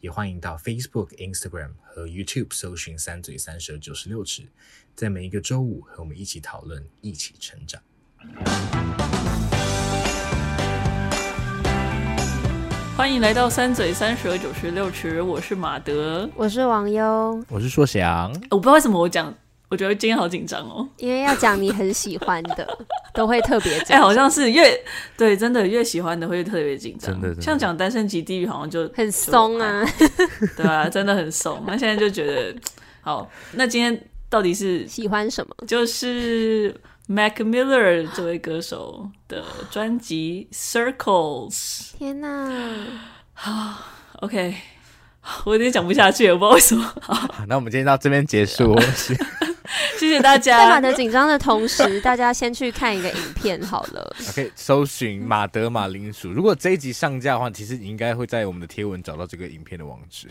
也欢迎到 Facebook、Instagram 和 YouTube 搜寻“三嘴三舌九十六尺”，在每一个周五和我们一起讨论，一起成长。欢迎来到“三嘴三舌九十六尺”，我是马德，我是王优，我是硕翔。我不知道为什么我讲。我觉得今天好紧张哦，因为要讲你很喜欢的，都会特别紧张。哎，好像是越对，真的越喜欢的会特别紧张。真的，像讲《单身即地狱》好像就很松啊，对啊，真的很松。那现在就觉得好，那今天到底是喜欢什么？就是 Mac Miller 这位歌手的专辑《Circles》。天哪，好，OK，我有点讲不下去，我不知道为什么。好，那我们今天到这边结束。谢谢大家。在马德紧张的同时，大家先去看一个影片好了。OK，搜寻马德马铃薯。如果这一集上架的话，其实你应该会在我们的贴文找到这个影片的网址。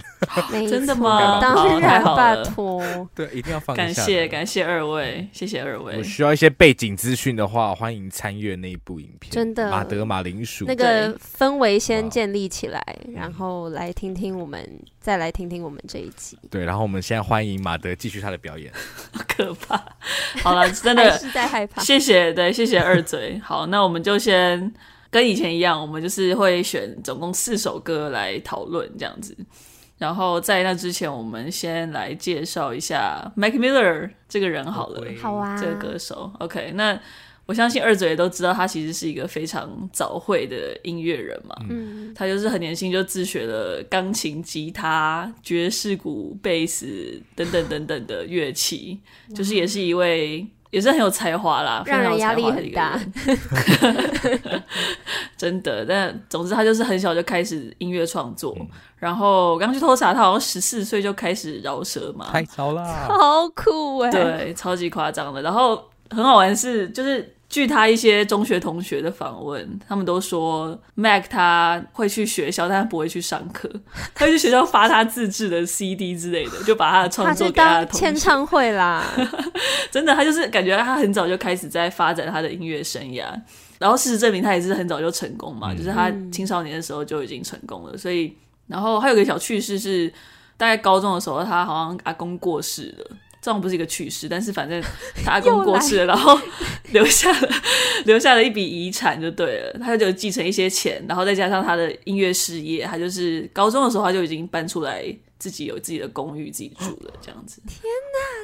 真的吗？当然，拜托。对，一定要放。感谢感谢二位，谢谢二位。我需要一些背景资讯的话，欢迎参阅那一部影片。真的，马德马铃薯。那个氛围先建立起来，然后来听听我们，再来听听我们这一集。对，然后我们现在欢迎马德继续他的表演。可怕，好了，真的是在害怕。谢谢，对，谢谢二嘴。好，那我们就先跟以前一样，我们就是会选总共四首歌来讨论这样子。然后在那之前，我们先来介绍一下 Mac Miller 这个人好了，好啊，这个歌手。OK，那。我相信二嘴也都知道，他其实是一个非常早慧的音乐人嘛。嗯，他就是很年轻就自学了钢琴、吉他、爵士鼓、贝斯等等等等的乐器，就是也是一位也是很有才华啦，非常有才华的一个人。真的，但总之他就是很小就开始音乐创作，嗯、然后刚去偷查，他好像十四岁就开始饶舌嘛，太早了，超酷哎，对，超级夸张的。然后很好玩是，就是。据他一些中学同学的访问，他们都说 Mac 他会去学校，但他不会去上课，他会去学校发他自制的 CD 之类的，就把他的创作给他的同学。签唱会啦，真的，他就是感觉他很早就开始在发展他的音乐生涯，然后事实证明他也是很早就成功嘛，嗯、就是他青少年的时候就已经成功了。所以，然后还有个小趣事是，大概高中的时候，他好像阿公过世了。这种不是一个趣事，但是反正他阿公过世了，然后留下了 留下了一笔遗产就对了，他就继承一些钱，然后再加上他的音乐事业，他就是高中的时候他就已经搬出来自己有自己的公寓自己住了这样子。天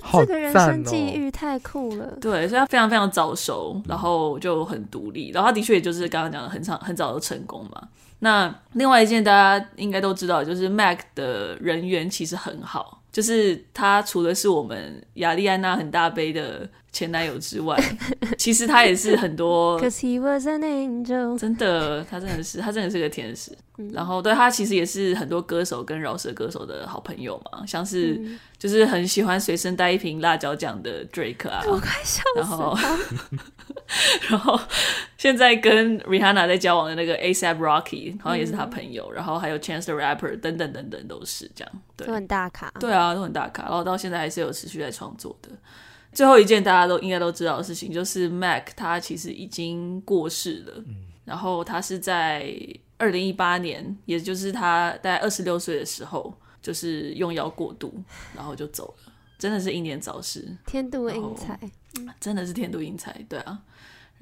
哪，这个人生际遇太酷了。对，所以他非常非常早熟，然后就很独立，然后他的确也就是刚刚讲的很长很早就成功嘛。那另外一件大家应该都知道，就是 Mac 的人缘其实很好。就是他除了是我们亚利安娜很大杯的前男友之外，其实他也是很多。Cause he was an angel。真的，他真的是，他真的是个天使。嗯、然后对他其实也是很多歌手跟饶舌歌手的好朋友嘛，像是就是很喜欢随身带一瓶辣椒酱的 Drake 啊。我快笑死了。然后，然后现在跟 Rihanna 在交往的那个 ASAP Rocky 好像也是他朋友，嗯、然后还有 Chance the Rapper 等等等等都是这样。对，都很大咖。对啊，都很大咖。然后到现在还是有持续在创作的。最后一件大家都应该都知道的事情，就是 Mac 他其实已经过世了。嗯、然后他是在二零一八年，也就是他大概二十六岁的时候，就是用药过度，然后就走了。真的是英年早逝，天妒英才，真的是天妒英才。对啊。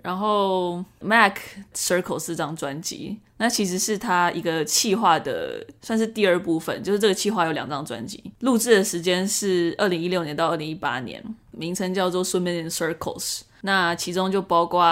然后 Mac Circle 四张专辑，那其实是他一个企划的，算是第二部分。就是这个企划有两张专辑，录制的时间是二零一六年到二零一八年，名称叫做 Swimming in Circles。那其中就包括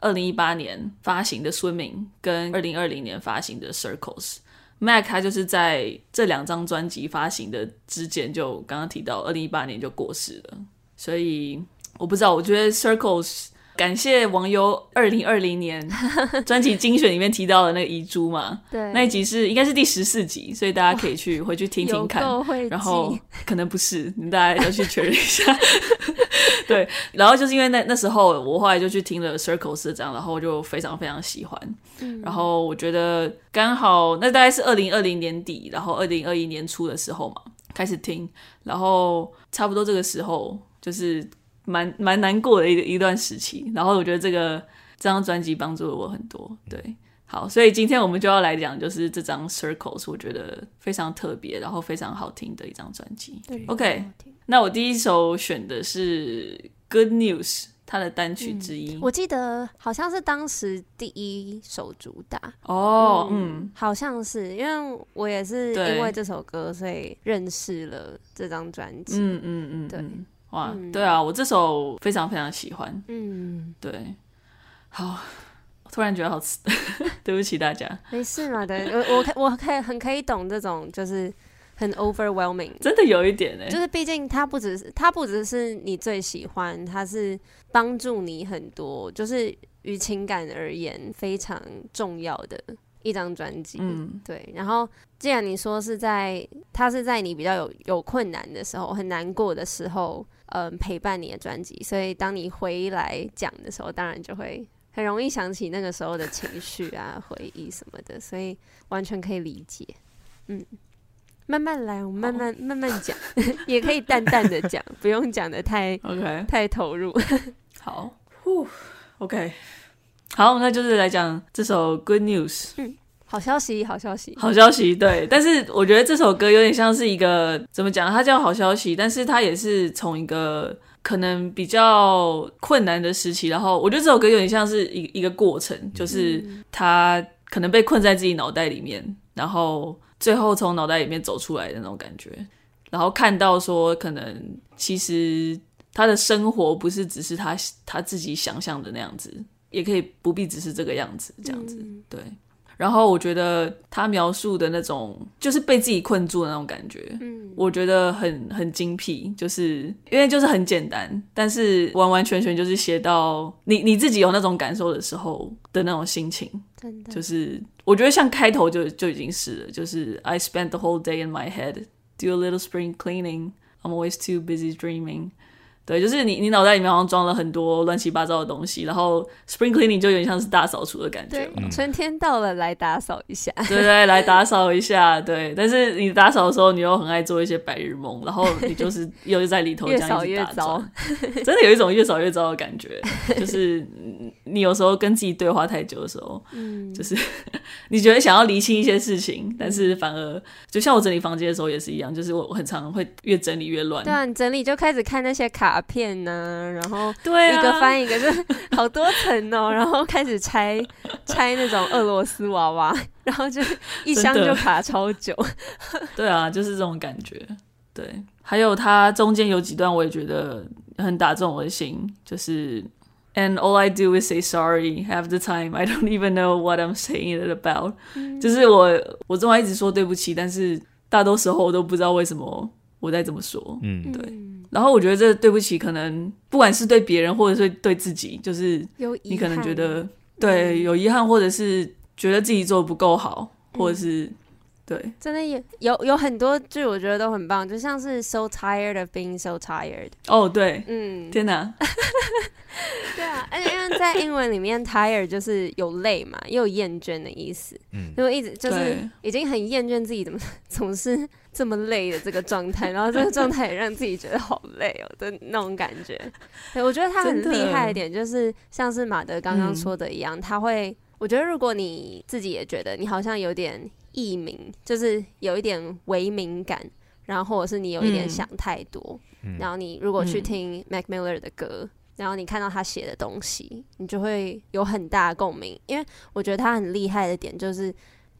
二零一八年发行的 Swimming，跟二零二零年发行的 Circles。Mac 他就是在这两张专辑发行的之间，就刚刚提到二零一八年就过世了。所以我不知道，我觉得 Circles。感谢网友二零二零年 专辑精选里面提到的那个遗珠嘛，对，那一集是应该是第十四集，所以大家可以去回去听听看。然后可能不是，你们大家要去确认一下。对，然后就是因为那那时候我后来就去听了 Circles 这样，然后就非常非常喜欢。嗯、然后我觉得刚好那大概是二零二零年底，然后二零二一年初的时候嘛，开始听，然后差不多这个时候就是蛮蛮难过的一一段时期。然后我觉得这个这张专辑帮助了我很多。对，好，所以今天我们就要来讲，就是这张 Circles，我觉得非常特别，然后非常好听的一张专辑。，OK。那我第一首选的是《Good News》，他的单曲之一。嗯，我记得好像是当时第一首主打哦，嗯，嗯，好像是，因为我也是因为这首歌，所以认识了这张专辑。嗯嗯嗯，对，哇，嗯，对啊，我这首非常非常喜欢。嗯，对，好，突然觉得好吃，对不起大家。没事嘛，对，我我可我可以很可以懂这种就是。很 overwhelming，真的有一点哎，就是毕竟它不只是它不只是你最喜欢，它是帮助你很多，就是于情感而言非常重要的一张专辑。嗯，对。然后既然你说是在它是在你比较有有困难的时候、很难过的时候，嗯、呃，陪伴你的专辑，所以当你回来讲的时候，当然就会很容易想起那个时候的情绪啊、回忆什么的，所以完全可以理解。嗯。慢慢来，我们慢慢慢慢讲，也可以淡淡的讲，不用讲的太 OK 太投入。好，呼，OK，好，那就是来讲这首 Good News。嗯，好消息，好消息，好消息。对，但是我觉得这首歌有点像是一个怎么讲？它叫好消息，但是它也是从一个可能比较困难的时期，然后我觉得这首歌有点像是一一个过程，就是他可能被困在自己脑袋里面，然后。最后从脑袋里面走出来的那种感觉，然后看到说，可能其实他的生活不是只是他他自己想象的那样子，也可以不必只是这个样子，这样子，嗯、对。然后我觉得他描述的那种就是被自己困住的那种感觉，嗯，我觉得很很精辟，就是因为就是很简单，但是完完全全就是写到你你自己有那种感受的时候的那种心情，真的就是。我觉得像开头就就已经是了，就是 I spent the whole day in my head, do a little spring cleaning, I'm always too busy dreaming. 对，就是你，你脑袋里面好像装了很多乱七八糟的东西，然后 spring cleaning 就有点像是大扫除的感觉。对，春天到了，来打扫一下。对对，来打扫一下。对，但是你打扫的时候，你又很爱做一些白日梦，然后你 就是又在里头这样一直打扫越糟，真的有一种越扫越糟的感觉。就是你有时候跟自己对话太久的时候，嗯，就是你觉得想要厘清一些事情，但是反而就像我整理房间的时候也是一样，就是我我很常会越整理越乱。对啊，你整理就开始看那些卡。卡片呢，然后对一个翻一个，就 好多层哦，然后开始拆拆那种俄罗斯娃娃，然后就一箱就卡超久。对啊，就是这种感觉。对，还有它中间有几段我也觉得很打中我的心，就是 And all I do is say sorry half the time. I don't even know what I'm saying it about。嗯，就是我我这么一直说对不起，但是大多时候我都不知道为什么我再这么说。嗯，对。然后我觉得这对不起，可能不管是对别人或者是对自己，就是你可能觉得对有遗憾，或者是觉得自己做的不够好，或者是对，真的有有有很多剧我觉得都很棒，就像是 so tired of being so tired。哦，对，嗯，天哪，对啊，而且因为在英文里面 tired 就是有累嘛，也有厌倦的意思，嗯，因为一直就是已经很厌倦自己怎么 总是。这么累的这个状态，然后这个状态也让自己觉得好累哦的那种感觉。对，我觉得他很厉害一点，就是像是马德刚刚说的一样，他会，我觉得如果你自己也觉得你好像有点异鸣，就是有一点微敏感，然后或者是你有一点想太多，然后你如果去听 Mac Miller 的歌，然后你看到他写的东西，你就会有很大的共鸣，因为我觉得他很厉害的点就是。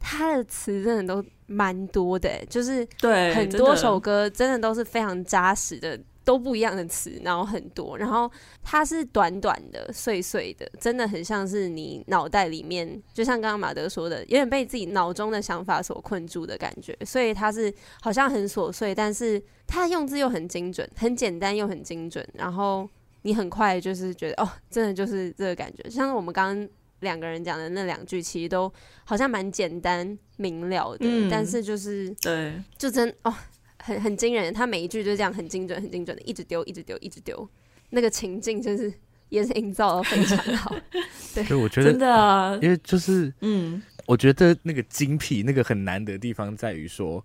他的词真的都蛮多的，就是对很多首歌真的都是非常扎实的，都不一样的词，然后很多，然后它是短短的、碎碎的，真的很像是你脑袋里面，就像刚刚马德说的，有点被自己脑中的想法所困住的感觉，所以它是好像很琐碎，但是它用字又很精准，很简单又很精准，然后你很快就是觉得哦，真的就是这个感觉，像是我们刚刚。两个人讲的那两句，其实都好像蛮简单明了的，嗯、但是就是对，就真哦，很很惊人。他每一句就这样很精准、很精准的，一直丢、一直丢、一直丢。那个情境就是也是营造的非常好。对，所以我觉得真的啊，因为就是嗯，我觉得那个精辟，那个很难的地方在于说，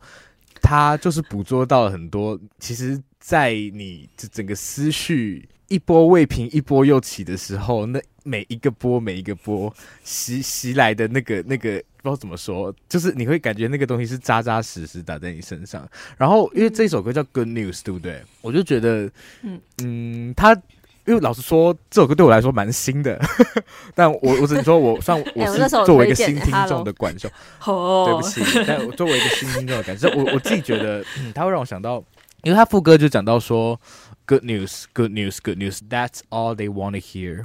他就是捕捉到了很多，其实，在你这整个思绪一波未平一波又起的时候，那每一个波每一个波袭袭来的那个那个不知道怎么说，就是你会感觉那个东西是扎扎实实打在你身上。然后因为这首歌叫 Good News，对不对？我就觉得，嗯嗯，他因为老实说，这首歌对我来说蛮新的，但我我只能说我算我 是作为一个新听众的感受，哦，对不起，但我作为一个新听众的感受，我我自己觉得，嗯，他会让我想到，因为他副歌就讲到说。Good news, good news, good news. That's all they want to hear.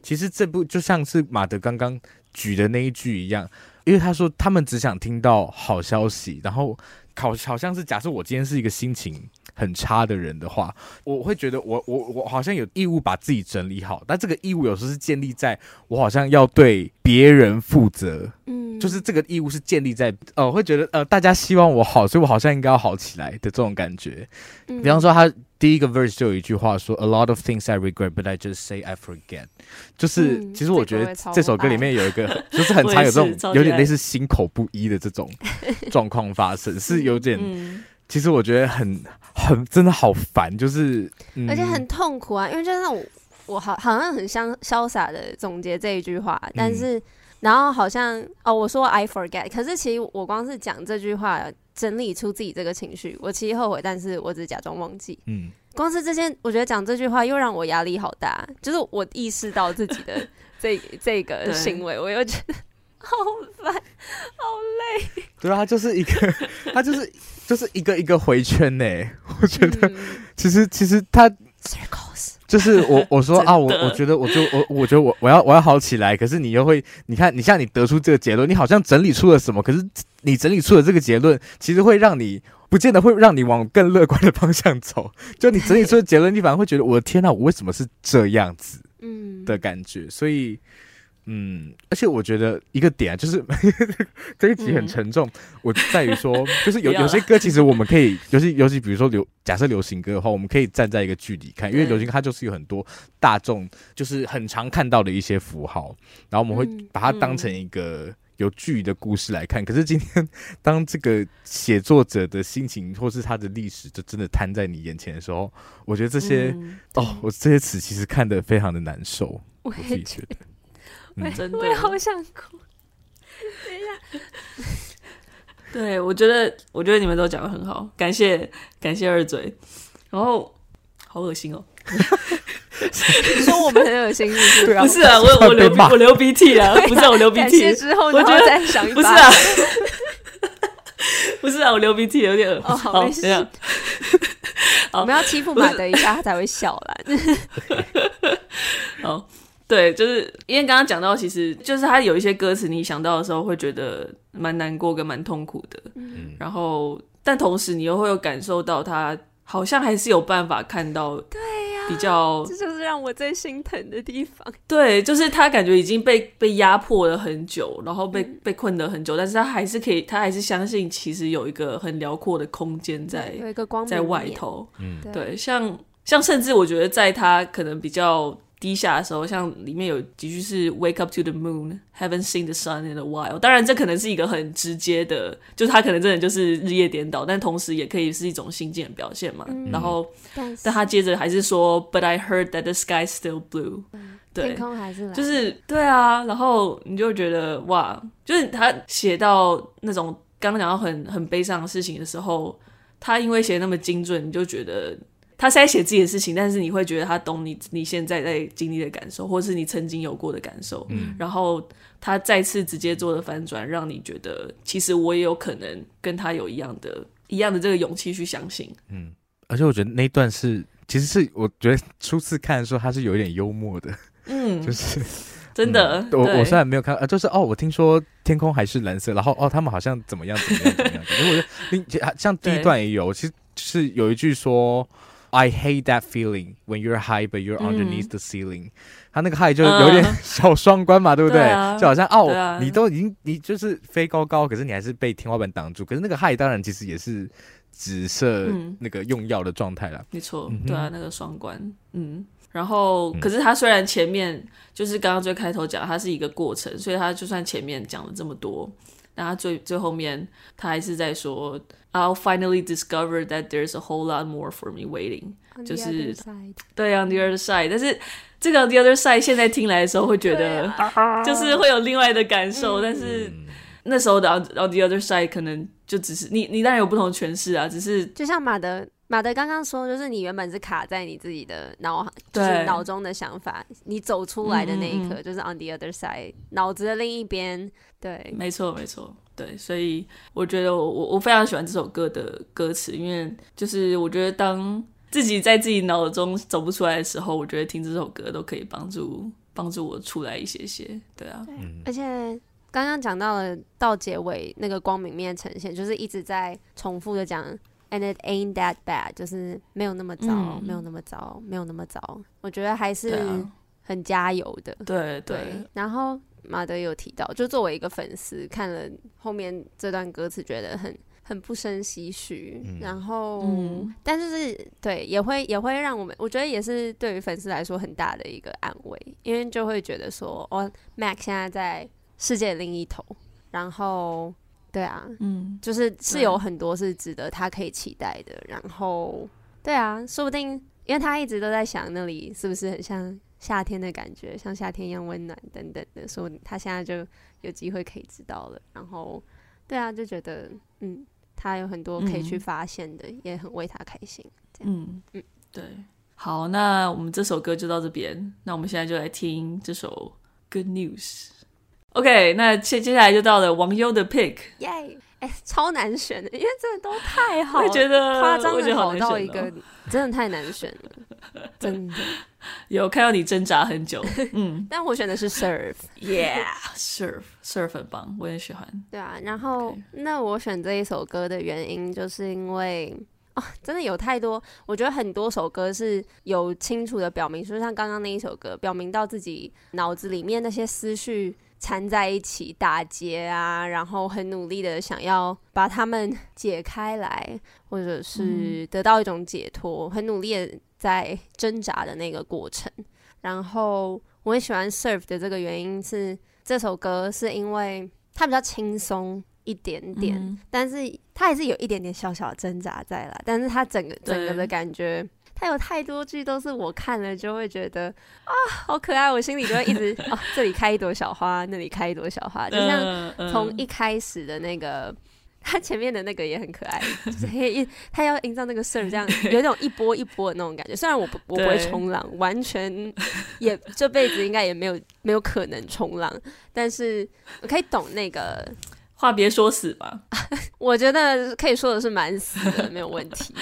其实这部就像是马德刚刚举的那一句一样，因为他说他们只想听到好消息，然后好好像是假设我今天是一个心情很差的人的话，我会觉得我我我好像有义务把自己整理好，但这个义务有时候是建立在我好像要对别人负责，嗯，就是这个义务是建立在呃，会觉得呃大家希望我好，所以我好像应该要好起来的这种感觉，比方说他。第一个 verse 就有一句话说，A lot of things I regret, but I just say I forget。就是、嗯、其实我觉得这首歌里面有一个，就是很常有这种有点类似心口不一的这种 状况发生，是有点。嗯、其实我觉得很很真的好烦，就是、嗯、而且很痛苦啊，因为就是我我好好像很潇潇洒的总结这一句话，但是、嗯、然后好像哦我说 I forget，可是其实我光是讲这句话。整理出自己这个情绪，我其实后悔，但是我只是假装忘记。嗯，光是这些，我觉得讲这句话又让我压力好大。就是我意识到自己的这 这个行为，我又觉得好烦，好累。对啊，他就是一个，他就是就是一个一个回圈呢。我觉得，嗯、其实其实他。就是我 我说啊，我我觉得我就我我觉得我我要我要好起来，可是你又会你看你像你得出这个结论，你好像整理出了什么，可是你整理出了这个结论，其实会让你不见得会让你往更乐观的方向走。就你整理出的结论，你反而会觉得我的天呐，我为什么是这样子？嗯的感觉，所以。嗯，而且我觉得一个点啊，就是 这一集很沉重。嗯、我在于说，就是有有些歌，其实我们可以，尤其尤其比如说流，假设流行歌的话，我们可以站在一个距离看，因为流行歌它就是有很多大众，就是很常看到的一些符号，然后我们会把它当成一个有距离的故事来看。嗯、可是今天，当这个写作者的心情或是他的历史，就真的摊在你眼前的时候，我觉得这些、嗯、哦，我这些词其实看得非常的难受，我自己觉得。真的，我也好想哭。等一下，对，我觉得，我觉得你们都讲的很好，感谢，感谢二嘴。然后，好恶心哦！你说我们很恶心是不是？不是啊，我我流我流鼻涕了，不是啊，我流鼻涕之后，我觉得再想一不是啊，不是啊，我流鼻涕有点恶心。好，没事。我们要欺负马德一下，他才会笑啦。好。对，就是因为刚刚讲到，其实就是他有一些歌词，你想到的时候会觉得蛮难过跟蛮痛苦的。嗯，然后但同时你又会有感受到他好像还是有办法看到，对呀，比较这就是让我最心疼的地方。对，就是他感觉已经被被压迫了很久，然后被被困了很久，但是他还是可以，他还是相信其实有一个很辽阔的空间在，有一个光在外头。嗯，对，像像甚至我觉得在他可能比较。低下的时候，像里面有几句是 “Wake up to the moon, haven't seen the sun in a while”。当然，这可能是一个很直接的，就是他可能真的就是日夜颠倒，但同时也可以是一种心境的表现嘛。嗯、然后，但，他接着还是说 “But I heard that the sky still blue”，嗯。对，天空还是就是对啊。然后你就觉得哇，就是他写到那种刚刚讲到很很悲伤的事情的时候，他因为写得那么精准，你就觉得。他是在写自己的事情，但是你会觉得他懂你，你现在在经历的感受，或是你曾经有过的感受。嗯，然后他再次直接做的反转，让你觉得其实我也有可能跟他有一样的、一样的这个勇气去相信。嗯，而且我觉得那一段是，其实是我觉得初次看的时候，他是有一点幽默的。嗯，就是真的。嗯、我我虽然没有看，呃，就是哦，我听说天空还是蓝色，然后哦，他们好像怎么样怎么样怎么样。因为我觉得你像第一段也有，其实是有一句说。I hate that feeling when you're high but you're underneath the ceiling。嗯、他那个 high 就有点 小双关嘛，嗯、对不对？就好像哦，啊、你都已经你就是飞高高，可是你还是被天花板挡住。可是那个 high 当然其实也是紫色那个用药的状态啦。没错，对啊，那个双关，嗯。然后，可是他虽然前面就是刚刚最开头讲，它是一个过程，所以他就算前面讲了这么多，但他最最后面他还是在说，I'll finally discover that there's a whole lot more for me waiting，就是对，on the other side。但是这个 on the other side 现在听来的时候会觉得，就是会有另外的感受，但是那时候的 on the other side 可能就只是你你当然有不同的诠释啊，只是就像马德。马德刚刚说，就是你原本是卡在你自己的脑，就是脑中的想法，你走出来的那一刻，就是 on the other side，脑子的另一边。对，没错，没错，对，所以我觉得我我我非常喜欢这首歌的歌词，因为就是我觉得当自己在自己脑中走不出来的时候，我觉得听这首歌都可以帮助帮助我出来一些些。对啊，对，而且刚刚讲到了到结尾那个光明面呈现，就是一直在重复的讲。And it ain't that bad，就是没有那么糟，嗯、没有那么糟，没有那么糟。我觉得还是很加油的。对对，对。然后马德有提到，就作为一个粉丝，看了后面这段歌词，觉得很很不生唏嘘。嗯、然后，嗯、但是是对，也会也会让我们，我觉得也是对于粉丝来说很大的一个安慰，因为就会觉得说，哦，Mac 现在在世界另一头，然后。对啊，嗯，就是是有很多是值得他可以期待的。然后，对啊，说不定因为他一直都在想那里是不是很像夏天的感觉，像夏天一样温暖等等的，说他现在就有机会可以知道了。然后，对啊，就觉得嗯，他有很多可以去发现的，嗯、也很为他开心。这样嗯嗯，对。好，那我们这首歌就到这边。那我们现在就来听这首《Good News》。OK，那接接下来就到了王优的 Pick，耶！哎，超难选的，因为真的都太好，我觉得夸张的好到一个，真的太难选了，真的。有看到你挣扎很久，嗯，但我选的是 Surf，Yeah，Surf，Surf 很棒，我也喜欢。对啊，然后那我选这一首歌的原因，就是因为哦，真的有太多，我觉得很多首歌是有清楚的表明，就像刚刚那一首歌，表明到自己脑子里面那些思绪。缠在一起打结啊，然后很努力的想要把它们 解开来，或者是得到一种解脱，嗯、很努力的在挣扎的那个过程。然后我很喜欢 Surf 的这个原因是，这首歌是因为它比较轻松一点点，嗯、但是它还是有一点点小小的挣扎在啦，但是它整个整个的感觉。它有太多剧都是我看了就会觉得啊，好可爱，我心里就会一直 哦、啊，这里开一朵小花，那里开一朵小花，就像从一开始的那个，他前面的那个也很可爱，就是 一它要营造那个 surf 这样，有一种一波一波的那种感觉。虽然我不我不会冲浪，完全也这辈子应该也没有没有可能冲浪，但是我可以懂那个。话别说死吧，我觉得可以说的是蛮死的，没有问题。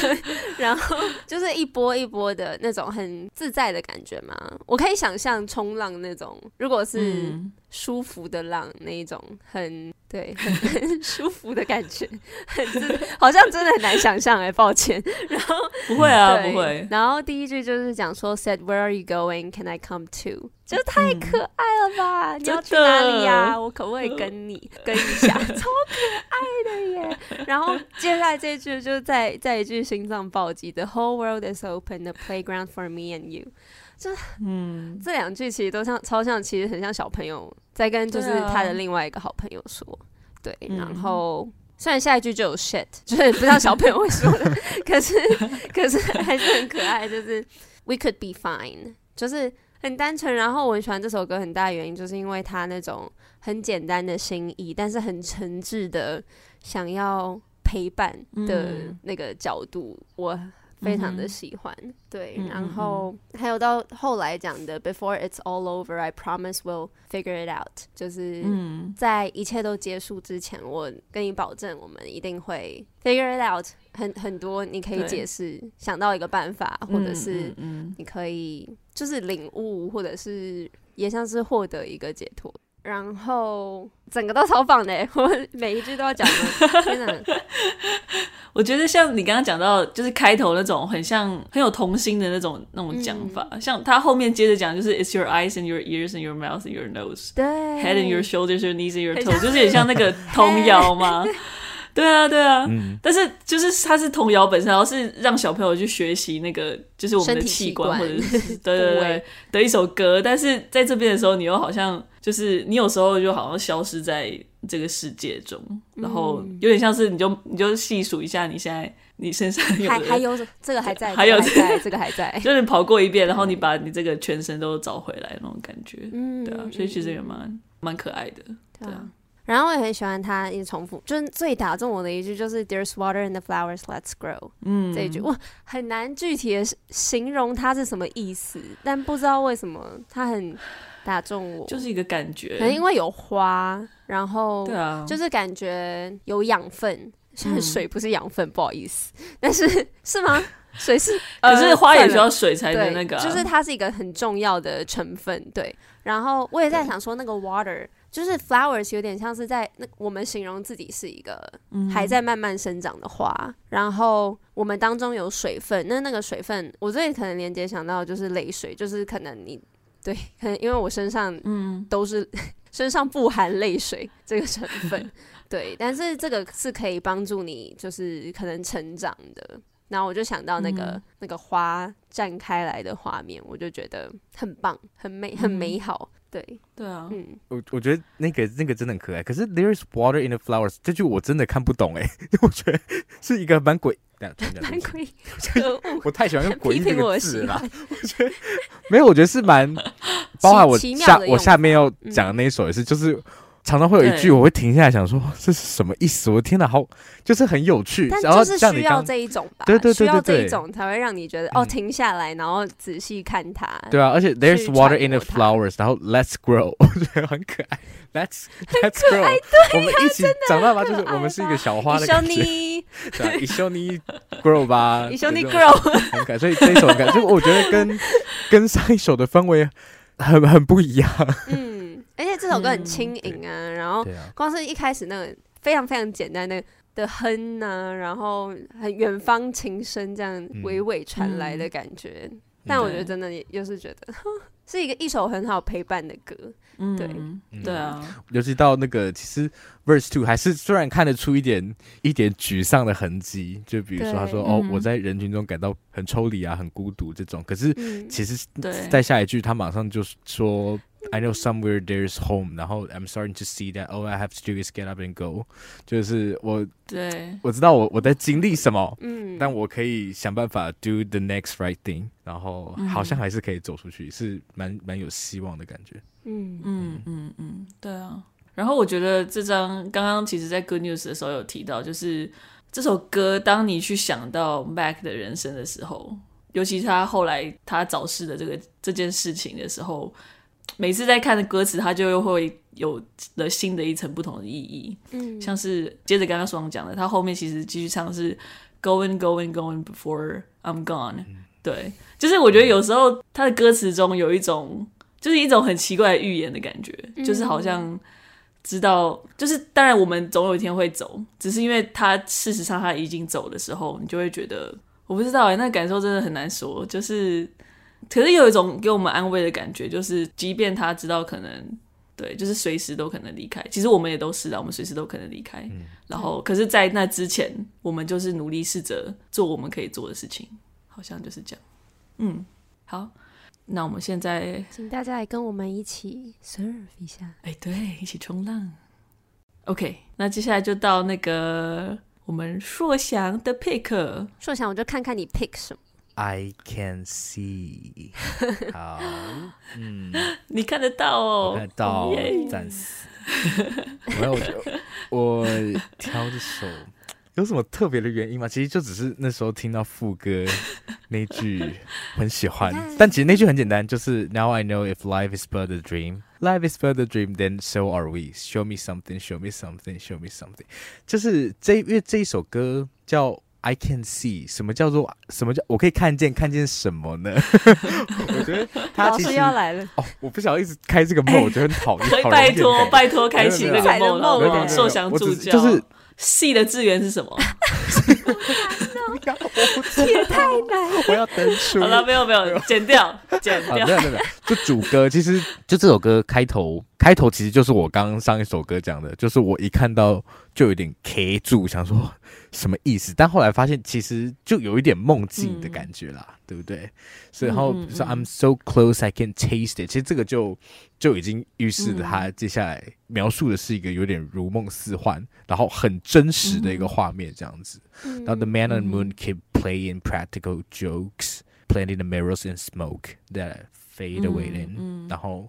然后就是一波一波的那种很自在的感觉嘛，我可以想象冲浪那种，如果是舒服的浪那一种很。对，很 很舒服的感觉，很自，好像真的很难想象哎，抱歉。然后不会啊，不会。然后第一句就是讲说，Said Where are you going? Can I come too？就太可爱了吧！嗯、你要去哪里呀？的我可不可以跟你跟一下？超可爱的耶！然后接下来这句就是再再一句心脏暴击，The whole world is open, the playground for me and you。就嗯，这两句其实都像超像，其实很像小朋友在跟就是他的另外一个好朋友说，对。然后、嗯、虽然下一句就有 shit，就是不知道小朋友会说的，可是 可是还是很可爱。就是 we could be fine，就是很单纯。然后我很喜欢这首歌，很大的原因就是因为他那种很简单的心意，但是很诚挚的想要陪伴的那个角度，嗯、我。非常的喜欢，对，然后、还有到后来讲的 “Before it's all over, I promise we'll figure it out”，就是在一切都结束之前，我跟你保证，我们一定会 figure it out 很。很很多你可以解释，想到一个办法，或者是你可以就是领悟，或者是也像是获得一个解脱。然后整个都超棒的，我每一句都要讲的，真的。我觉得像你刚刚讲到，就是开头那种很像很有童心的那种那种讲法，嗯、像他后面接着讲就是 It's your eyes and your ears and your mouth and your nose，对，head and your shoulders, your knees and your toes，就是很像那个童谣吗？对啊，对啊，嗯，但是就是它是童谣本身，然后是让小朋友去学习那个，就是我们的器官或者是 对对对的一首歌，但是在这边的时候，你又好像就是你有时候就好像消失在这个世界中，然后有点像是你就你就细数一下你现在你身上有还 还有这个还在，还有这个这个还在，就是跑过一遍，然后你把你这个全身都找回来那种感觉，嗯，对啊，所以其实也蛮蛮可爱的，对啊。然后我也很喜欢他一直重复，就是最打中我的一句就是 "There's water in the flowers, let's grow"，嗯，这一句哇很难具体的形容它是什么意思，但不知道为什么它很打中我，就是一个感觉，可能因为有花，然后对啊，就是感觉有养分，虽然水不是养分，不好意思，但是是吗？水是，可是花也需要水才能那个，就是它是一个很重要的成分，对。然后我也在想说那个 water。就是 flowers 有点像是在那我们形容自己是一个还在慢慢生长的花，嗯、然后我们当中有水分，那那个水分我最可能连接想到就是泪水，就是可能你对，可能因为我身上嗯。都是、嗯、身上不含泪水这个成分，对，但是这个是可以帮助你就是可能成长的，然后我就想到那个、嗯、那个花绽开来的画面，我就觉得很棒，很美，很美好。嗯对对啊，嗯，我我觉得那个那个真的很可爱。可是 There is water in the flowers 这句我真的看不懂哎，我觉得是一个蛮诡，蛮诡异。我太喜欢用 诡异这个字了。我觉得没有，我觉得是蛮包含我下我下面要讲的那一首也是，就是。常常会有一句，我会停下来想说这是什么意思？我天哪，好就是很有趣。但就是需要这一种吧，对对对对对，需要这一种才会让你觉得哦，停下来，然后仔细看它。对啊，而且 There's water in the flowers，然后 Let's grow，我觉得很可爱。Let's Let's grow，我们一起长大吧，就是我们是一个小花的感觉。对，一绪に grow 吧，一绪に grow，很可爱。所以这一首感就我觉得跟跟上一首的氛围很很不一样。嗯。而且这首歌很轻盈啊，嗯、然后光是一开始那个非常非常简单的的哼啊，然后很远方琴声这样娓娓传来的感觉，嗯、但我觉得真的也又是觉得 是一个一首很好陪伴的歌，嗯、对对啊，尤其到那个其实 verse two 还是虽然看得出一点一点沮丧的痕迹，就比如说他说对哦我在人群中感到很抽离啊，很孤独这种，可是其实在下一句他马上就说。I know somewhere there's home，然后 I'm starting to see that all I have to do is get up and go，就是我对。我知道我我在经历什么，嗯，但我可以想办法 do the next right thing，然后好像还是可以走出去，是蛮蛮有希望的感觉，嗯。嗯嗯。嗯，对啊。然后我觉得这张刚刚其实在 Good News 的时候有提到，就是这首歌当你去想到 Mac 的人生的时候，尤其是他后来他早逝的这个这件事情的时候。每次在看的歌词，它就又会有了新的一层不同的意义。嗯，像是接着刚刚双讲的，他后面其实继续唱是 going going going before I'm gone。对，就是我觉得有时候他的歌词中有一种，就是一种很奇怪的预言的感觉，就是好像知道，就是当然我们总有一天会走，只是因为他事实上他已经走的时候，你就会觉得我不知道哎，那感受真的很难说，就是。可是有一种给我们安慰的感觉，就是即便他知道可能对，就是随时都可能离开。其实我们也都是啊，我们随时都可能离开。嗯、然后，可是，在那之前，我们就是努力试着做我们可以做的事情，好像就是这样。嗯，好，那我们现在请大家来跟我们一起 surf 一下。哎，对，一起冲浪。OK，那接下来就到那个我们硕翔的 pick。硕翔，我就看看你 pick 什么。I can see，好，嗯，你看得到哦，看得到，暂时。没有，我我挑这首有什么特别的原因吗？其实就只是那时候听到副歌那句很喜欢，但其实那句很简单，就是 Now I know if life is but a dream, life is but a dream, then so are we. Show me something, show me something, show me something。就是这因为这一首歌叫。 I can see 什么叫做什么叫我可以看见看见什么呢？我觉得他其实要来了哦，我不想一直开这个梦，我觉得很讨厌。所以拜托拜托开启那个梦了，受降助教。就是 see 的字源是什么？也太难，我要登出。好了，没有没有，剪掉，剪掉。没有没有没有，就主歌，其实就这首歌开头，开头其实就是我刚刚上一首歌讲的，就是我一看到就有点 K 住，想说什么意思？但后来发现其实就有一点梦境的感觉啦，嗯、对不对？所以然后说 I'm so close I can taste it，其实这个就就已经预示了他接下来描述的是一个有点如梦似幻，然后很真实的一个画面这样子。然后 The man on the moon keep playing practical jokes, planting the mirrors and smoke that fade away in。然后，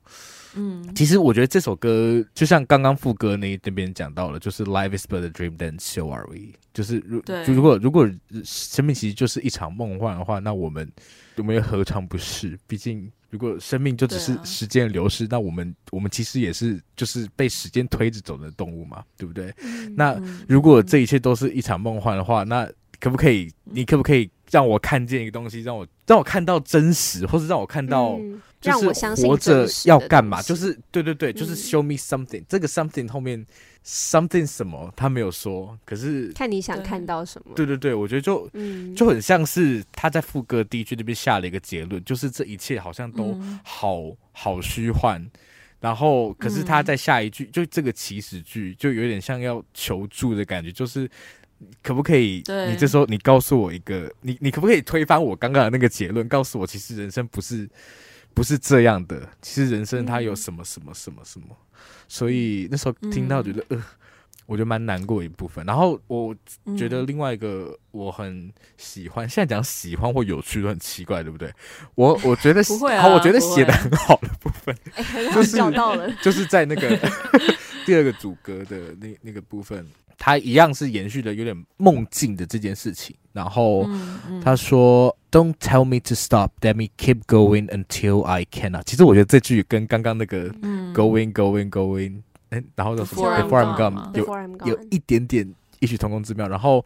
嗯，其实我觉得这首歌就像刚刚副歌那那边讲到了，就是 Life is but a dream, then so are we。就是如如果如果生命其实就是一场梦幻的话，那我们我们又何尝不是？毕竟如果生命就只是时间流逝，那我们我们其实也是就是被时间推着走的动物嘛，对不对？那如果这一切都是一场梦幻的话，那可不可以？你可不可以让我看见一个东西，让我让我看到真实，或是让我看到，就是活着要干嘛？就是对对对，就是 show me something。这个 something 后面 something 什么他没有说，可是看你想看到什么。对对对，我觉得就就很像是他在副歌第一句那边下了一个结论，就是这一切好像都好好虚幻。然后，可是他在下一句就这个起始句就有点像要求助的感觉，就是。可不可以？你这时候你告诉我一个，你你可不可以推翻我刚刚的那个结论？告诉我，其实人生不是不是这样的。其实人生它有什么什么什么什么。所以那时候听到觉得，呃，我觉得蛮难过一部分。然后我觉得另外一个我很喜欢，现在讲喜欢或有趣都很奇怪，对不对？我我觉得 不会啊，我觉得写的很好的部分，就是到了，就是在那个 第二个主歌的那那个部分。他一样是延续的有点梦境的这件事情，然后他说、嗯嗯、：“Don't tell me to stop, let me keep going until I cannot。”其实我觉得这句跟刚刚那个 “going, going, going”，哎、嗯，然后叫什么 “before I'm gone” 有有一点点异曲同工之妙，然后。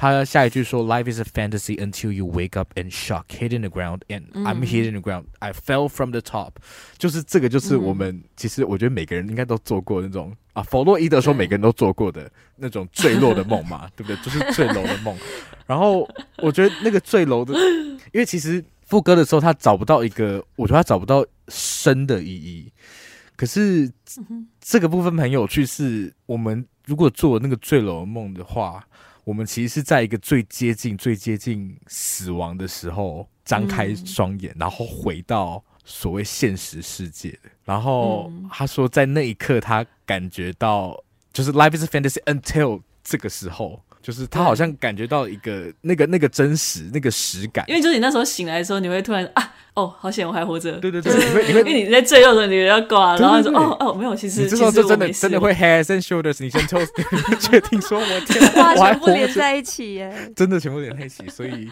他下一句说：“Life is a fantasy until you wake up and shock, hit in the ground, and I'm hit in the ground. I fell from the top。”就是这个，就是我们、嗯、其实我觉得每个人应该都做过那种啊，弗洛伊德说每个人都做过的那种坠落的梦嘛，对不对？就是坠楼的梦。然后我觉得那个坠楼的，因为其实副歌的时候他找不到一个，我觉得他找不到深的意义。可是这个部分很有趣，是我们如果做那个坠楼梦的话。我们其实是在一个最接近、最接近死亡的时候，张开双眼，然后回到所谓现实世界的。然后他说，在那一刻，他感觉到就是 life is a fantasy until 这个时候。就是他好像感觉到一个那个那个真实那个实感，因为就是你那时候醒来的时候，你会突然啊哦，好险我还活着。对对对，你会你会因为你在最后的时候你要挂，然后说哦哦没有，其实你这时候就真的真的会 head and shoulders，你先抽，确定说我天，我还活着在一起耶，真的全部连在一起，所以。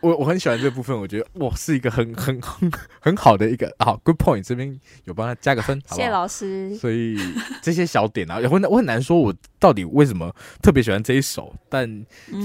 我我很喜欢这部分，我觉得哇是一个很很很很好的一个好 good point，这边有帮他加个分，好不好？谢谢老师。所以这些小点啊，我我很难说，我到底为什么特别喜欢这一首，但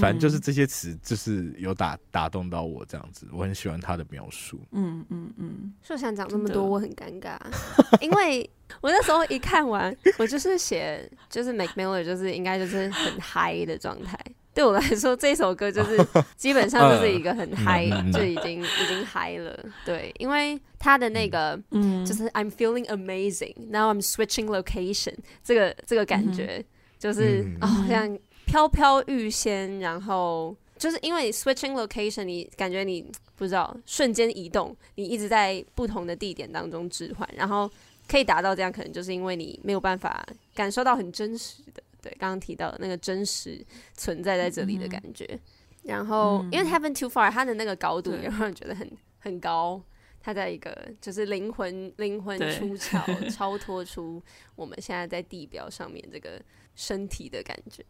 反正就是这些词就是有打打动到我这样子，我很喜欢他的描述。嗯嗯嗯，说想讲这么多，我很尴尬，因为我那时候一看完，我就是写就是 make m i l l e r 就是应该就是很嗨的状态。对我来说，这首歌就是 基本上就是一个很嗨，就已经已经嗨了。对，因为他的那个，嗯，就是 I'm feeling amazing now I'm switching location，这个这个感觉就是哦，好像飘飘欲仙，然后就是因为 switching location，你感觉你不知道瞬间移动，你一直在不同的地点当中置换，然后可以达到这样，可能就是因为你没有办法感受到很真实的。对，刚刚提到的那个真实存在在这里的感觉，嗯、然后、嗯、因为 Heaven Too Far，它的那个高度也让人觉得很很高，它在一个就是灵魂灵魂出窍，超脱出我们现在在地表上面这个身体的感觉。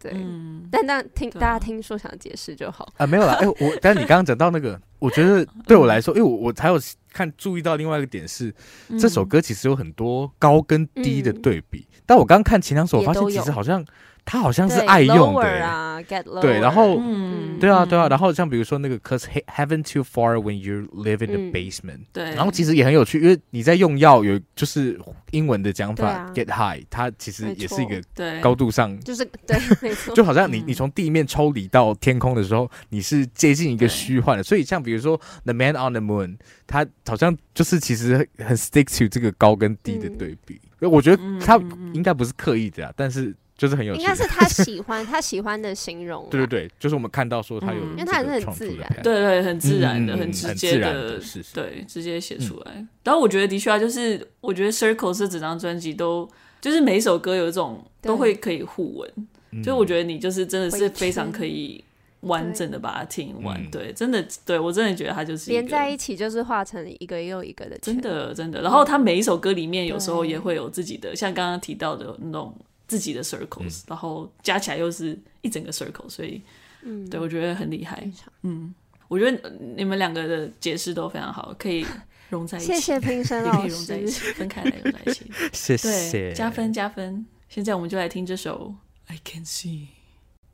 对，嗯、但那听大家听说想解释就好。啊，没有啦，哎，我但是你刚刚讲到那个，我觉得对我来说，因为我我才有看注意到另外一个点是，嗯、这首歌其实有很多高跟低的对比，嗯、但我刚刚看前两首，我发现其实好像他好像是爱用的，啊、对，然后对啊，对啊。然后像比如说那个，cause heaven too far when you live in the basement。对。然后其实也很有趣，因为你在用药有就是英文的讲法 get high，它其实也是一个高度上，就是 对，没错。就好像你你从地面抽离到天空的时候，你是接近一个虚幻的。所以像比如说 The Man on the Moon，它好像就是其实很 stick to 这个高跟低的对比。我觉得它应该不是刻意的啊，但是。就是很有趣，应该是他喜欢他喜欢的形容。对对对，就是我们看到说他有，因为他也是很自然，对对，很自然的，很直接的，对，直接写出来。然后我觉得的确啊，就是我觉得 Circles 这整张专辑都，就是每一首歌有一种都会可以互文，就我觉得你就是真的是非常可以完整的把它听完，对，真的，对我真的觉得它就是连在一起，就是画成一个又一个的，真的真的。然后他每一首歌里面有时候也会有自己的，像刚刚提到的那种。自己的 circles，、嗯、然后加起来又是一整个 circle，所以，嗯，对我觉得很厉害。嗯，我觉得你们两个的解释都非常好，可以融在一起。谢谢评审老师，可以融在一起，分开来融在一起。谢谢，加分加分。现在我们就来听这首《I Can See》。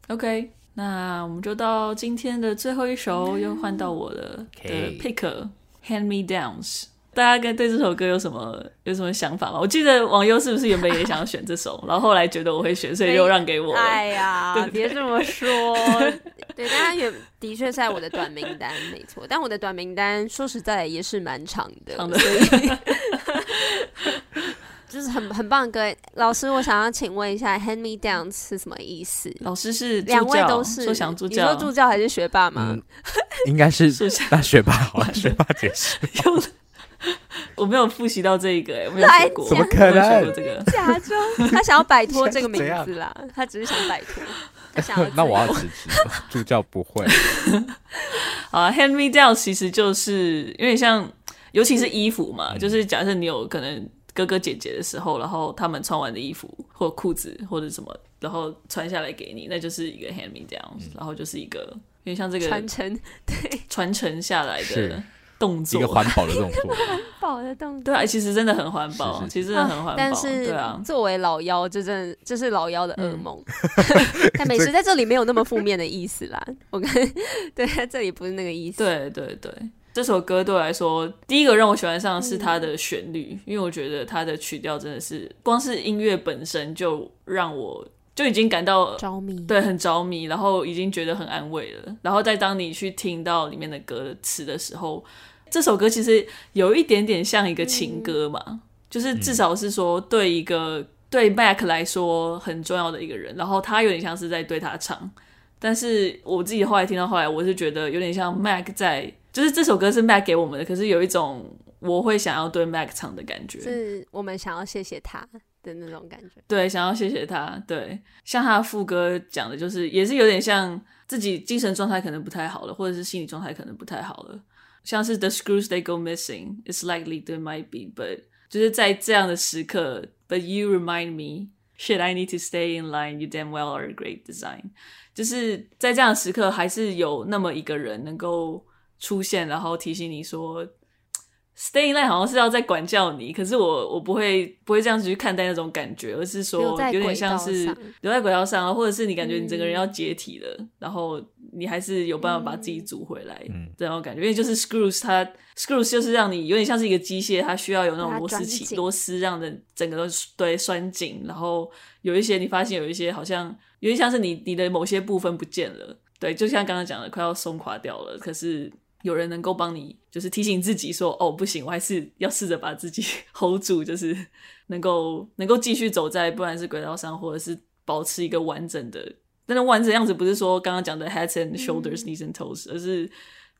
OK，那我们就到今天的最后一首，又换到我了的 pick，《Hand Me Downs》。大家跟对这首歌有什么有什么想法吗？我记得网友是不是原本也想要选这首，然后后来觉得我会选，所以又让给我。哎呀，别这么说。对，大家也的确在我的短名单，没错。但我的短名单说实在也是蛮长的，长的所以 就是很很棒的歌。老师，我想要请问一下，Hand Me Down 是什么意思？老师是两位都是说想助教，你说助教还是学霸吗？嗯、应该是那学霸好了，学霸解释。我没有复习到这一个、欸，哎，没有学过，怎么可能？这个假装他想要摆脱这个名字啦，他只是想摆脱。他想 那我要辞职，助教不会。好啊，hand me down 其实就是因为像，尤其是衣服嘛，嗯、就是假设你有可能哥哥姐姐的时候，然后他们穿完的衣服或裤子或者什么，然后穿下来给你，那就是一个 hand me down，、嗯、然后就是一个有点像这个传承，对，传承下来的。动作。一个环保的动作，环保的动作，对啊，其实真的很环保，其实真的很环保。但是，对啊，作为老妖，这真的这是老妖的噩梦。但美食在这里没有那么负面的意思啦，我跟 对，这里不是那个意思。对对对，这首歌对我来说，第一个让我喜欢上的是它的旋律，因为我觉得它的曲调真的是，光是音乐本身就让我就已经感到着迷，对，很着迷，然后已经觉得很安慰了。然后在当你去听到里面的歌词的时候。这首歌其实有一点点像一个情歌嘛，嗯、就是至少是说对一个、嗯、对 Mac 来说很重要的一个人，然后他有点像是在对他唱，但是我自己后来听到后来，我是觉得有点像 Mac 在，就是这首歌是 Mac 给我们的，可是有一种我会想要对 Mac 唱的感觉，是我们想要谢谢他的那种感觉，对，想要谢谢他，对，像他的副歌讲的就是也是有点像自己精神状态可能不太好了，或者是心理状态可能不太好了。像是 The screws they go missing, it's likely they might be, but 就是在这样的时刻，But you remind me, should I need to stay in line. You damn well are a great design. 就是在这样的时刻，还是有那么一个人能够出现，然后提醒你说。Stay in line 好像是要在管教你，可是我我不会不会这样子去看待那种感觉，而是说有点像是留在轨道上，或者是你感觉你整个人要解体了，嗯、然后你还是有办法把自己组回来，嗯，这种感觉，因为就是 screws 它 screws 就是让你有点像是一个机械，它需要有那种螺丝起螺丝，让的整个都对拴紧，然后有一些你发现有一些好像有点像是你你的某些部分不见了，对，就像刚刚讲的快要松垮掉了，可是。有人能够帮你，就是提醒自己说：“哦，不行，我还是要试着把自己 hold 住，就是能够能够继续走在不管是轨道上，或者是保持一个完整的。但是完整的样子不是说刚刚讲的 heads and shoulders,、嗯、knees and toes，而是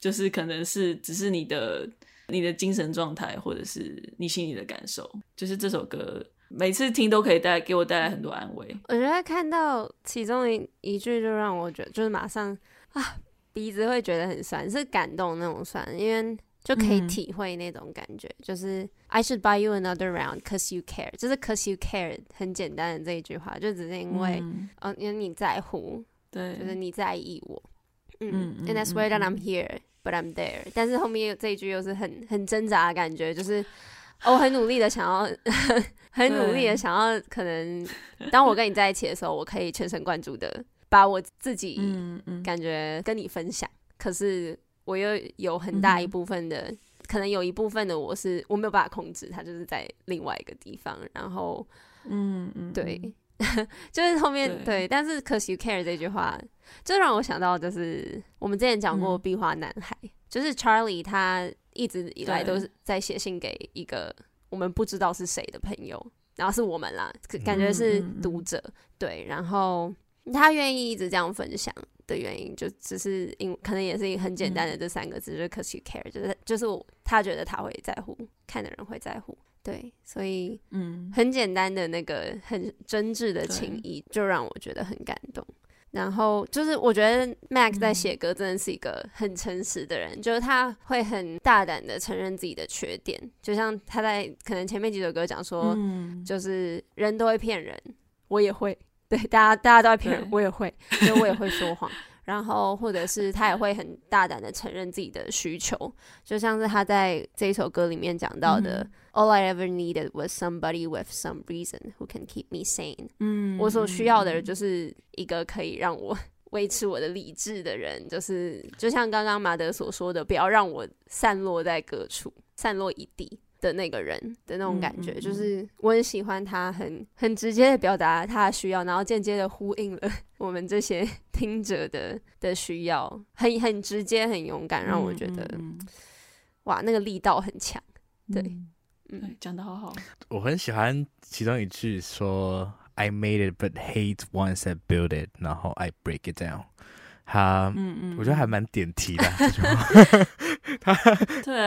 就是可能是只是你的你的精神状态，或者是你心里的感受。就是这首歌每次听都可以带给我带来很多安慰。我觉得看到其中一一句，就让我觉得就是马上啊。”鼻子会觉得很酸，是感动那种酸，因为就可以体会那种感觉。嗯、就是 I should buy you another round cause you care，就是 cause you care 很简单的这一句话，就只是因为，嗯，哦、因为你在乎，对，就是你在意我，嗯，嗯，and that's why that I'm here but I'm there。但是后面这一句又是很很挣扎的感觉，就是我很努力的想要，很努力的想要，可能当我跟你在一起的时候，我可以全神贯注的。把我自己感觉跟你分享，嗯嗯、可是我又有很大一部分的，嗯、可能有一部分的我是我没有办法控制，它就是在另外一个地方，然后嗯嗯，对，就是后面对，对，但是 cause you care 这句话，就让我想到就是我们之前讲过壁画男孩，嗯、就是 Charlie 他一直以来都是在写信给一个我们不知道是谁的朋友。然后是我们啦，感觉是读者、嗯。嗯、对，然后他愿意一直这样分享的原因，就只是因可能也是一个很简单的这三个字，嗯、就是 cause you care，就是就是我他觉得他会在乎，看的人会在乎，对，所以嗯，很简单的那个很真挚的情谊，就让我觉得很感动。然后就是，我觉得 Max 在写歌真的是一个很诚实的人，嗯、就是他会很大胆的承认自己的缺点，就像他在可能前面几首歌讲说，嗯、就是人都会骗人，我也会，对，大家大家都在骗人，我也会，所以我也会说谎。然后，或者是他也会很大胆的承认自己的需求，就像是他在这一首歌里面讲到的、嗯、，All I ever needed was somebody with some reason who can keep me sane。嗯，我所需要的就是一个可以让我 维持我的理智的人，就是就像刚刚马德所说的，不要让我散落在各处，散落一地。的那个人的那种感觉，嗯嗯嗯、就是我很喜欢他很，很很直接的表达他的需要，然后间接的呼应了 我们这些 听者的的需要，很很直接，很勇敢，让我觉得，嗯嗯嗯、哇，那个力道很强。对，嗯，讲的好好。我很喜欢其中一句说：“I made it, but hate once I build it，然后 I break it down。”他，嗯嗯，我觉得还蛮点题的，他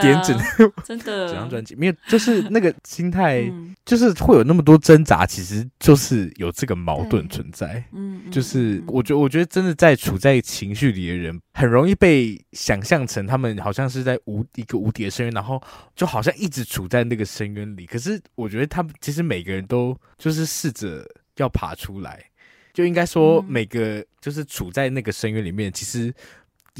点整真的整张专辑，没有，就是那个心态，就是会有那么多挣扎，其实就是有这个矛盾存在。嗯，就是我觉得，我觉得真的在处在情绪里的人，很容易被想象成他们好像是在无一个无底的深渊，然后就好像一直处在那个深渊里。可是我觉得他们其实每个人都就是试着要爬出来。就应该说，每个就是处在那个深渊里面，其实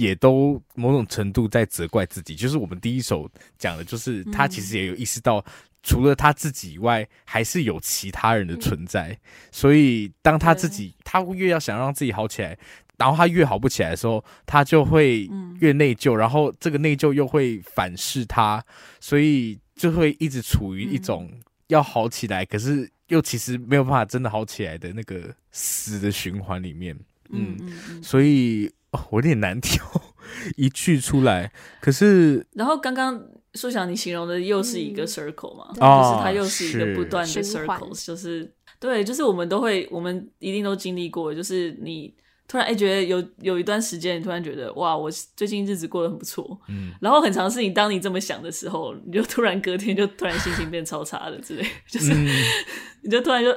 也都某种程度在责怪自己。就是我们第一首讲的，就是他其实也有意识到，除了他自己以外，还是有其他人的存在。所以，当他自己他越要想让自己好起来，然后他越好不起来的时候，他就会越内疚，然后这个内疚又会反噬他，所以就会一直处于一种要好起来，可是。又其实没有办法真的好起来的那个死的循环里面，嗯，嗯嗯，所以、哦、我有点难挑一句出来。可是，然后刚刚苏翔你形容的又是一个 circle 嘛，嗯、就是它又是一个不断的 circle，、哦就是对，就是我们都会，我们一定都经历过，就是你。突然哎，觉得有有一段时间，你突然觉得哇，我最近日子过得很不错。嗯，然后很长时间，当你这么想的时候，你就突然隔天就突然心情变超差的之类，就是、嗯、你就突然就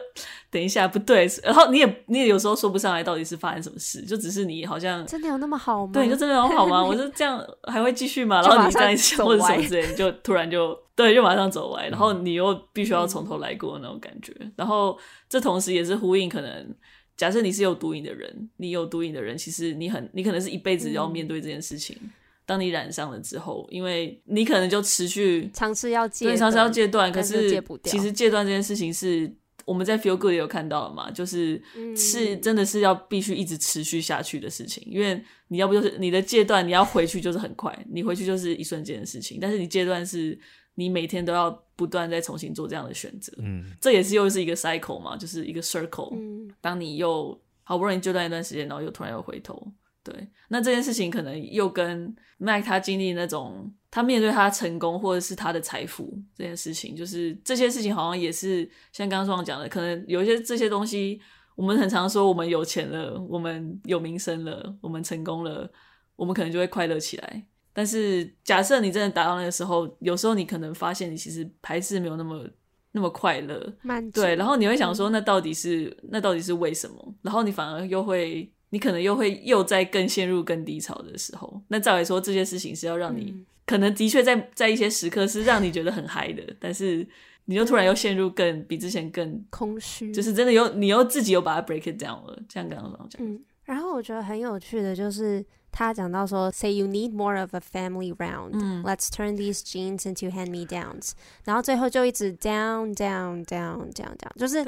等一下不对，然后你也你也有时候说不上来到底是发生什么事，就只是你好像真的有那么好吗？对，你就真的很好吗？我就这样还会继续吗？然后你这样想或者什么之类，你就突然就对，就马上走歪，然后你又必须要从头来过那种感觉。嗯、然后这同时也是呼应可能。假设你是有毒瘾的人，你有毒瘾的人，其实你很，你可能是一辈子要面对这件事情。嗯、当你染上了之后，因为你可能就持续尝试要戒，对，尝试要戒断，可是其实戒断这件事情是我们在 Feel Good 也有看到了嘛，就是是真的是要必须一直持续下去的事情，因为你要不就是你的戒断，你要回去就是很快，你回去就是一瞬间的事情，但是你戒断是。你每天都要不断再重新做这样的选择，嗯，这也是又是一个 cycle 嘛，就是一个 circle。嗯，当你又好不容易就断一段时间，然后又突然又回头，对，那这件事情可能又跟 Mac 他经历那种他面对他成功或者是他的财富这件事情，就是这些事情好像也是像刚刚说讲的，可能有一些这些东西，我们很常说我们有钱了，我们有名声了，我们成功了，我们可能就会快乐起来。但是，假设你真的达到那个时候，有时候你可能发现你其实还是没有那么那么快乐。对，然后你会想说，那到底是、嗯、那到底是为什么？然后你反而又会，你可能又会又在更陷入更低潮的时候。那照理说，这些事情是要让你，嗯、可能的确在在一些时刻是让你觉得很嗨的，但是你又突然又陷入更比之前更空虚，就是真的有你又自己又把它 break it down 了。像刚刚讲，嗯，然后我觉得很有趣的就是。他讲到说，Say you need more of a family round，嗯，Let's turn these jeans into hand-me-downs，然后最后就一直 down down down 这样这样，就是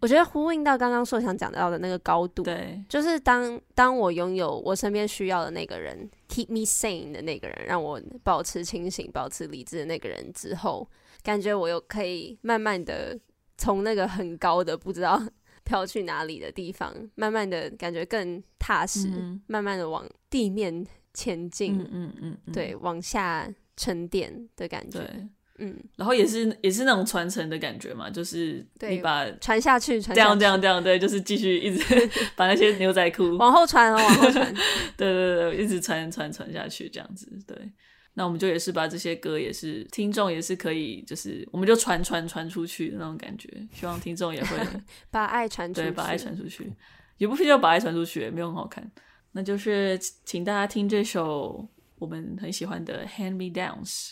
我觉得呼应到刚刚说想讲到的那个高度，对，就是当当我拥有我身边需要的那个人，keep me sane 的那个人，让我保持清醒、保持理智的那个人之后，感觉我又可以慢慢的从那个很高的不知道。飘去哪里的地方，慢慢的感觉更踏实，嗯、慢慢的往地面前进，嗯嗯，嗯，嗯对，往下沉淀的感觉，对，嗯，然后也是也是那种传承的感觉嘛，就是你把传下去，传这样这样这样，对，就是继续一直 把那些牛仔裤往后传，往后传，对对对，一直传传传下去，这样子，对。那我们就也是把这些歌也是听众也是可以，就是我们就传传传出去的那种感觉，希望听众也会 把爱传出去，对，把爱传出去，也不必要把爱传出去，没有很好看。那就是请大家听这首我们很喜欢的《Hand Me Downs》。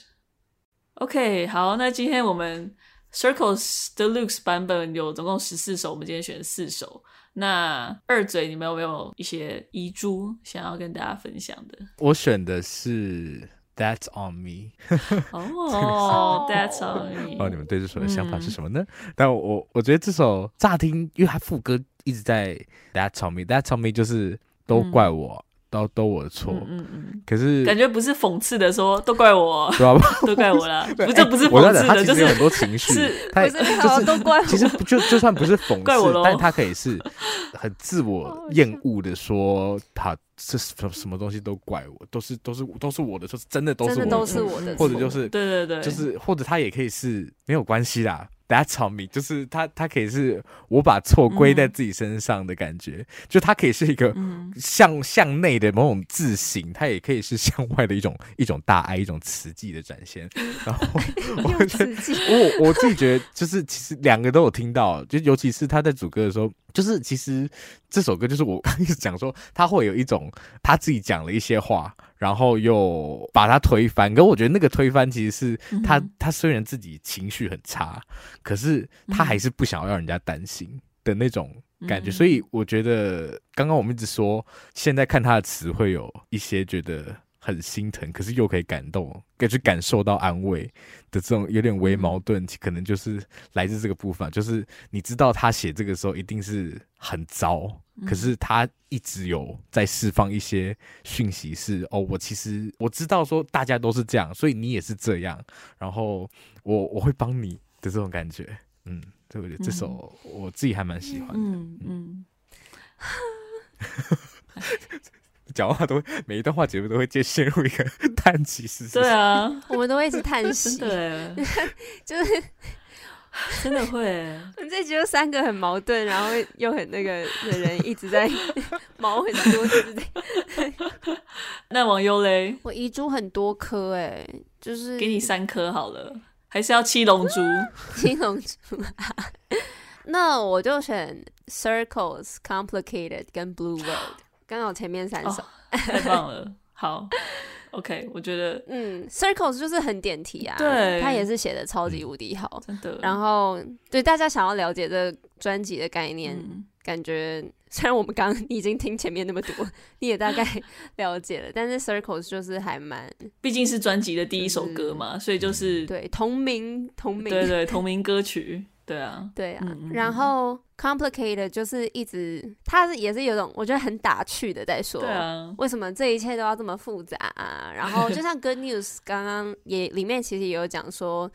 OK，好，那今天我们 Circles Deluxe 版本有总共十四首，我们今天选四首。那二嘴，你们有没有一些遗珠想要跟大家分享的？我选的是。That's on me。哦，That's on me。哦，你们对这首的想法是什么呢？嗯、但我我觉得这首乍听，因为它副歌一直在 That's on me，That's on me 就是都怪我。嗯都都我的错，嗯嗯，可是感觉不是讽刺的说，都怪我，都怪我啦。不，这不是讽刺的，就是很多情绪，是，他就是都怪我。其实就就算不是讽刺，但他可以是很自我厌恶的说，他这什什么东西都怪我，都是都是都是我的错，真的都是都是我的错，或者就是对对对，就是或者他也可以是没有关系啦。That's on me，就是他，他可以是我把错归在自己身上的感觉，嗯、就他可以是一个向向内的某种自省，他也可以是向外的一种一种大爱，一种慈济的展现。然后我觉得，我我自己觉得，就是其实两个都有听到，就尤其是他在主歌的时候。就是其实这首歌就是我刚一直讲说，他会有一种他自己讲了一些话，然后又把他推翻。可我觉得那个推翻其实是他，嗯、他虽然自己情绪很差，可是他还是不想要让人家担心的那种感觉。嗯、所以我觉得刚刚我们一直说，现在看他的词会有一些觉得。很心疼，可是又可以感动，可以去感受到安慰的这种有点微矛盾，可能就是来自这个部分。就是你知道他写这个时候一定是很糟，可是他一直有在释放一些讯息是，是哦，我其实我知道说大家都是这样，所以你也是这样，然后我我会帮你的这种感觉，嗯，对不对？这首我自己还蛮喜欢的，嗯嗯。讲话都会，每一段话节目都会接陷入一个 叹气式。对啊，我们都会一直叹息。对，就是 真的会。我们这集有三个很矛盾，然后又很那个的人一直在 毛很多，对不对？那网友嘞？我遗珠很多颗，哎，就是给你三颗好了，还是要七龙珠？七龙珠。那我就选 Circles、Complicated 跟 Blue World，。刚好前面三首，哦，太棒了。好，OK，我觉得，嗯，Circles 就是很点题啊，对，他也是写的超级无敌好，真的。然后，对大家想要了解这专辑的概念，嗯、感觉 虽然我们刚刚已经听前面那么多，你也大概了解了，但是 Circles 就是还蛮，毕竟是专辑的第一首歌嘛，就是、所以就是对同名同名，对对同名歌曲。对啊，对啊，嗯、然后 complicated 就是一直，他是也是有种我觉得很打趣的在说，对啊，为什么这一切都要这么复杂啊？然后就 像 Good News 刚刚也里面其实也有讲说，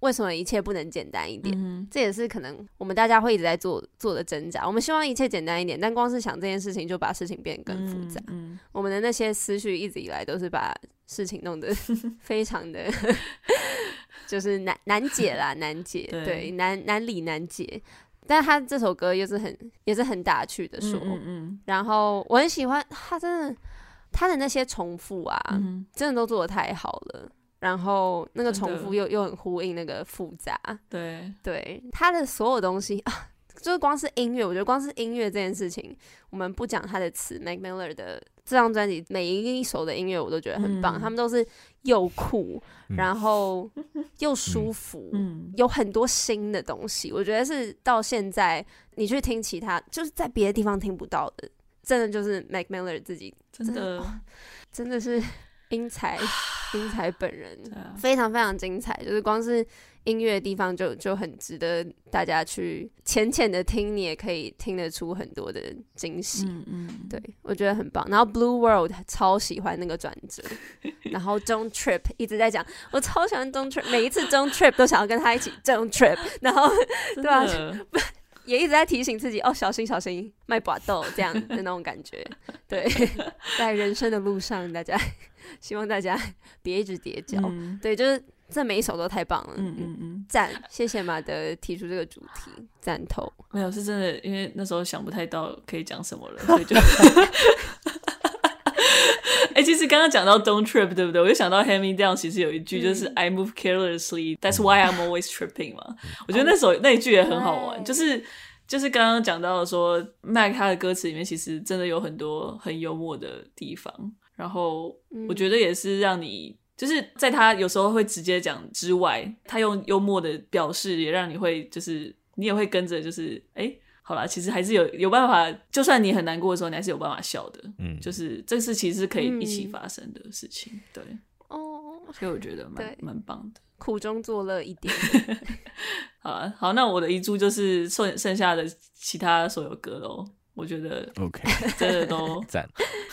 为什么一切不能简单一点？嗯、这也是可能我们大家会一直在做做的挣扎。我们希望一切简单一点，但光是想这件事情就把事情变得更复杂。嗯嗯、我们的那些思绪一直以来都是把事情弄得 非常的。就是难 难解啦，难解，对，对，难难理难解。但他这首歌又是很也是很打趣的说，嗯，嗯，嗯，然后我很喜欢他，真的他的那些重复啊，嗯、真的都做的太好了。然后那个重复又又很呼应那个复杂，对。对，他的所有东西啊，就是光是音乐，我觉得光是音乐这件事情，我们不讲他的词，Mac Miller 的。这张专辑每一首的音乐我都觉得很棒，嗯、他们都是又酷，嗯、然后又舒服，嗯、有很多新的东西。我觉得是到现在你去听其他，就是在别的地方听不到的真的就是 Mac Miller 自己，真的真的 是 英才，英才本人，非常非常精彩，就是光是。音乐的地方就就很值得大家去浅浅的听，你也可以听得出很多的惊喜。嗯嗯，对我觉得很棒。然后 Blue World 超喜欢那个转折，然后 Don't Trip 一直在讲，我超喜欢 Don't Trip，每一次 Don't Trip 都想要跟他一起 Don't Trip，然后对、啊？也一直在提醒自己哦，小心小心，卖把豆这样的那种感觉。对，在人生的路上，大家希望大家别一直跌跤。嗯、对，就是。这每一首都太棒了，嗯嗯嗯，赞！谢谢马德提出这个主题，赞头。没有，是真的，因为那时候想不太到可以讲什么了，所以就。哎、欸，其实刚刚讲到 Don't Trip，对不对？我就想到 Hand Me Down，其实有一句就是 I move carelessly，That's why I'm always tripping 嘛。我觉得那首那一句也很好玩，就是就是刚刚讲到的说，Mac 他的歌词里面其实真的有很多很幽默的地方，然后我觉得也是让你。就是在他有时候会直接讲之外，他用幽默的表示，也让你会就是你也会跟着就是哎、欸，好啦，其实还是有有办法，就算你很难过的时候，你还是有办法笑的。嗯，就是这是其实是可以一起发生的事情。嗯、对，哦，所以我觉得蛮蛮棒的，苦中作乐一点。好啊，好，那我的遗珠就是剩剩下的其他所有歌喽。我觉得 OK，真的都 赞，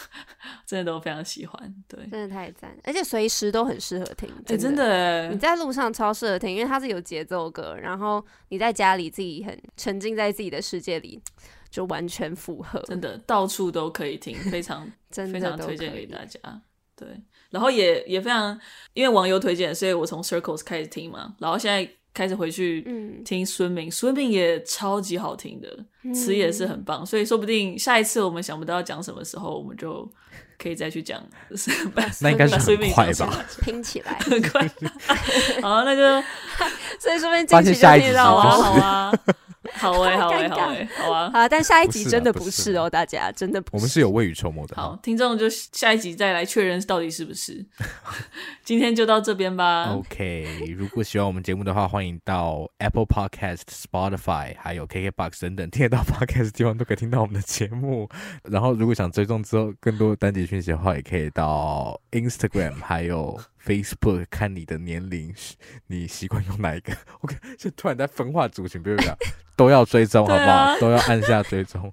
真的都非常喜欢，对，真的太赞，而且随时都很适合听，真的，欸、真的。你在路上超适合听，因为它是有节奏歌，然后你在家里自己很沉浸在自己的世界里，就完全符合，真的到处都可以听，非常真的非常推荐给大家，对，然后也也非常因为网友推荐，所以我从 Circles 开始听嘛，然后现在。开始回去听 Swimming，Swimming 也超级好听的，词也是很棒，所以说不定下一次我们想不到要讲什么时候，我们就可以再去讲。那应该是很快吧？拼起来很快。好，那就所以说不定惊喜就听到啊，好啊。好哎，好哎，好哎，好啊，好，但下一集真的不是哦，大家真的不是，我们是有未雨绸缪的。好，听众就下一集再来确认到底是不是。今天就到这边吧。OK，如果喜欢我们节目的话，欢迎到 Apple Podcast、Spotify 还有 KKBox 等等听得到 Podcast 的地方都可以听到我们的节目。然后，如果想追踪之后更多单集讯息的话，也可以到 Instagram 还有。Facebook 看你的年龄，你习惯用哪一个？OK，就突然在分化族群，不要不要，都要追踪，好不好？啊、都要按下追踪。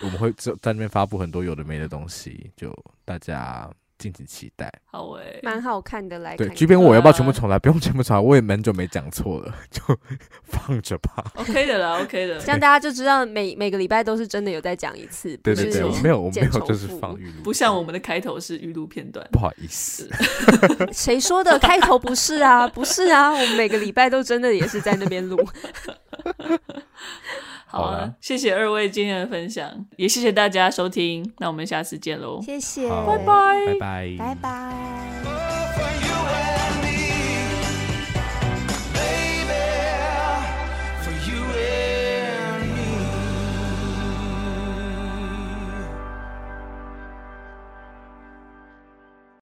我们会在在那边发布很多有的没的东西，就大家。敬请期待，好诶、欸，蛮好看的。来看看，对，即便我要不要全部重来，啊、不用全部重来，我也蛮久没讲错了，就放着吧。OK 的啦，OK 的，这样大家就知道每每个礼拜都是真的有在讲一次。对对对，我没有，我没有，就是放预录，不像我们的开头是预录片段。不好意思，谁说的？开头不是啊，不是啊，我们每个礼拜都真的也是在那边录。好了谢谢二位今天的分享也谢谢大家收听那我们下次见喽谢谢。拜拜。拜拜。拜拜。